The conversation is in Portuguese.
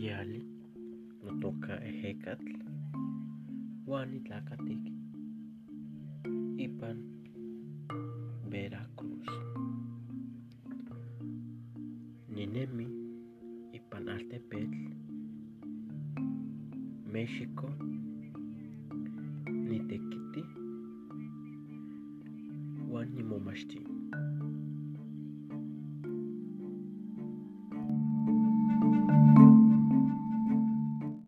yali. No toca ejecatl uan nitlacatic ipan Veracruz. Ninemi ipan altepetl México nitequiti. Uan.